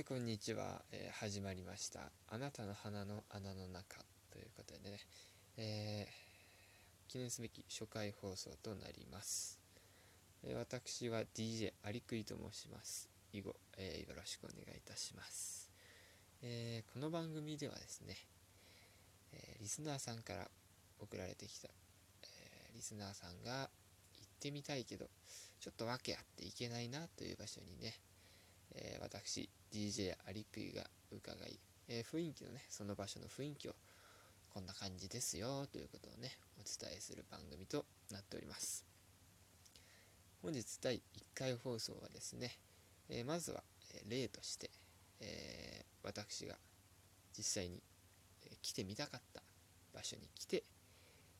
えこんにちは、えー、始まりました「あなたの鼻の穴の中」ということでね、えー、記念すべき初回放送となります、えー、私は DJ アリクイと申します。以後、えよろしくお願いいたします、えこの番組ではですね、えリスナーさんから送られてきた、えリスナーさんが行ってみたいけどちょっと訳あっていけないなという場所にねえ、私 DJ アリクイが伺い、えー、雰囲気のねその場所の雰囲気をこんな感じですよということをねお伝えする番組となっております。本日第1回放送はですね、えー、まずは、例として、え私が実際に、来てみたかった場所に来て、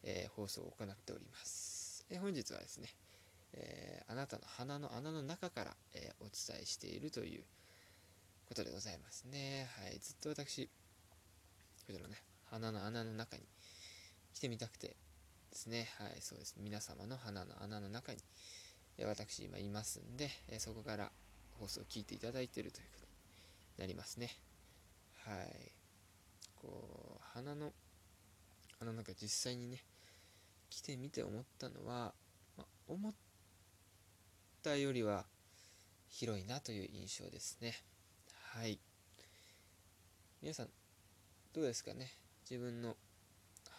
え放送を行っております、え本日はですねえー、あなたの鼻の穴の中から、えー、お伝えしているということでございますね。はい、ずっと私、こちらのね、鼻の穴の中に来てみたくてですね、はい、そうです。皆様の鼻の穴の中に、え、私今いますんで、えそこから放送を聞いていただいているということになりますね。はい。こう、鼻の穴の中実際にね、来てみて思ったのは、ま、思ったよりは広いなという印象ですね。はい。皆さん、どうですかね？自分の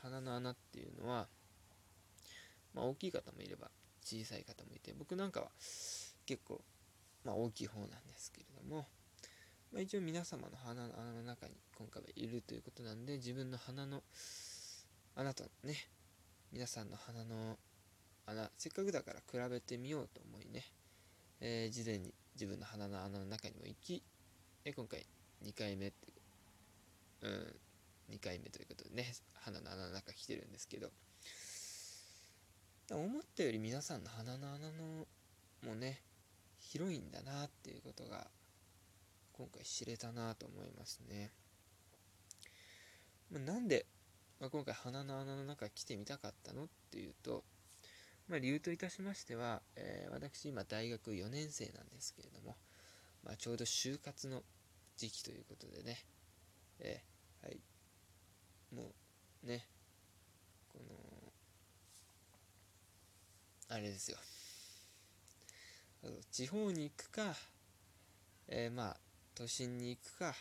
鼻の穴っていうのは、まあ、大きい方もいれば小さい方もいて、僕なんかは結構、まあ、大きい方なんですけれども、まあ、一応皆様の鼻の穴の中に今回はいるということなんで、自分の鼻の穴とね、皆さんの鼻の穴、せっかくだから比べてみようと思いね、えー、事前に自分の鼻の穴の中にも行き、え今回2回目って、うん、2回目ということでね、鼻の穴の中来てるんですけど、思ったより皆さんの鼻の穴のもね、広いんだなっていうことが、今回知れたなと思いますね。まあ、なんで、まあ、今回鼻の穴の中来てみたかったのっていうと、まあ、理由といたしましては、えー、私今大学4年生なんですけれども、まあ、ちょうど就活の時期ということでね、えー、はい、もうね、この、あれですよ。地方に行くか、えー、まあ、都心に行くか、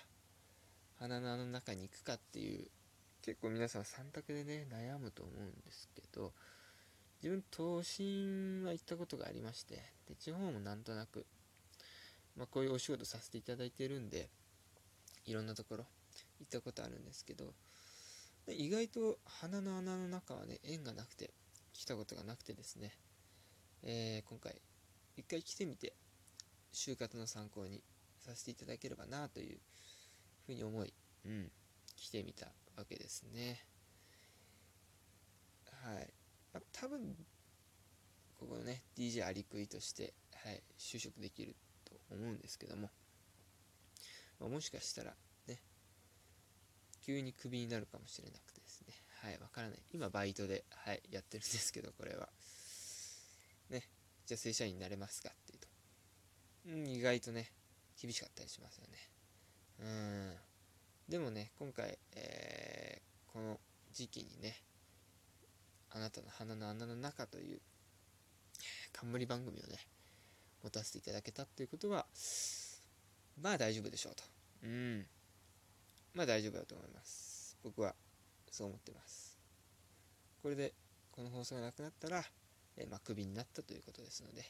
花のの中に行くかっていう、結構皆さん3択でね、悩むと思うんですけど、自分、都心は行ったことがありまして、で、地方もなんとなく、まあ、こういうお仕事させていただいてるんで、いろんなところ行ったことあるんですけど、意外と鼻の穴の中はね、縁がなくて、来たことがなくてですね、えー、今回、一回来てみて、就活の参考にさせていただければなというふうに思い、うん、来てみたわけですね。はい。まあ、多分、ここのね、DJ アリクイとして、はい、就職できると思うんですけども、まあ、もしかしたら、ね、急にクビになるかもしれなくてですね、はい、わからない。今、バイトで、はい、やってるんですけど、これは。ね、じゃあ正社員になれますかっていうと、うん、意外とね、厳しかったりしますよね。うん。でもね、今回、えー、この時期にね、あなたの鼻の穴の中という冠番組をね、持たせていただけたっていうことは、まあ大丈夫でしょうと。うん。まあ大丈夫だと思います。僕はそう思ってます。これで、この放送がなくなったら、えー、まあ、クビになったということですので、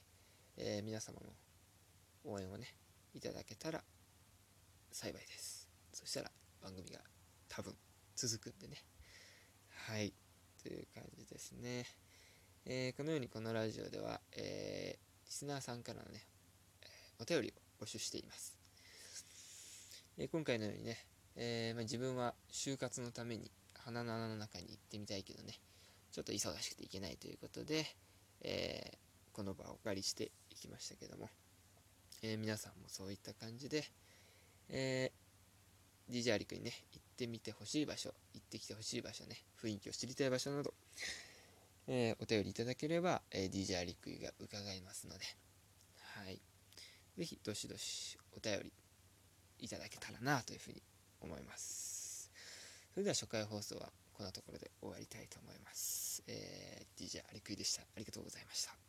えー、皆様の応援をね、いただけたら幸いです。そしたら番組が多分続くんでね。はい。という感じですね。えー、このようにこのラジオでは、えー、リスナーさんからのね、お便りを募集しています。え、今回のようにね、えまあ、自分は就活のために鼻の穴の中に行ってみたいけどね、ちょっと忙しくて行けないということで、えこの場をお借りしていきましたけども、え皆さんもそういった感じで、え DJ アリクにね、行ってみてほしい場所、行ってきてほしい場所ね、雰囲気を知りたい場所など、え、お便りいただければ、えー、DJ アリクイが伺いますので、はい。ぜひ、どしどしお便りいただけたらなというふうに思います。それでは初回放送はこんなところで終わりたいと思います、えー、DJ アリクイでした。ありがとうございました。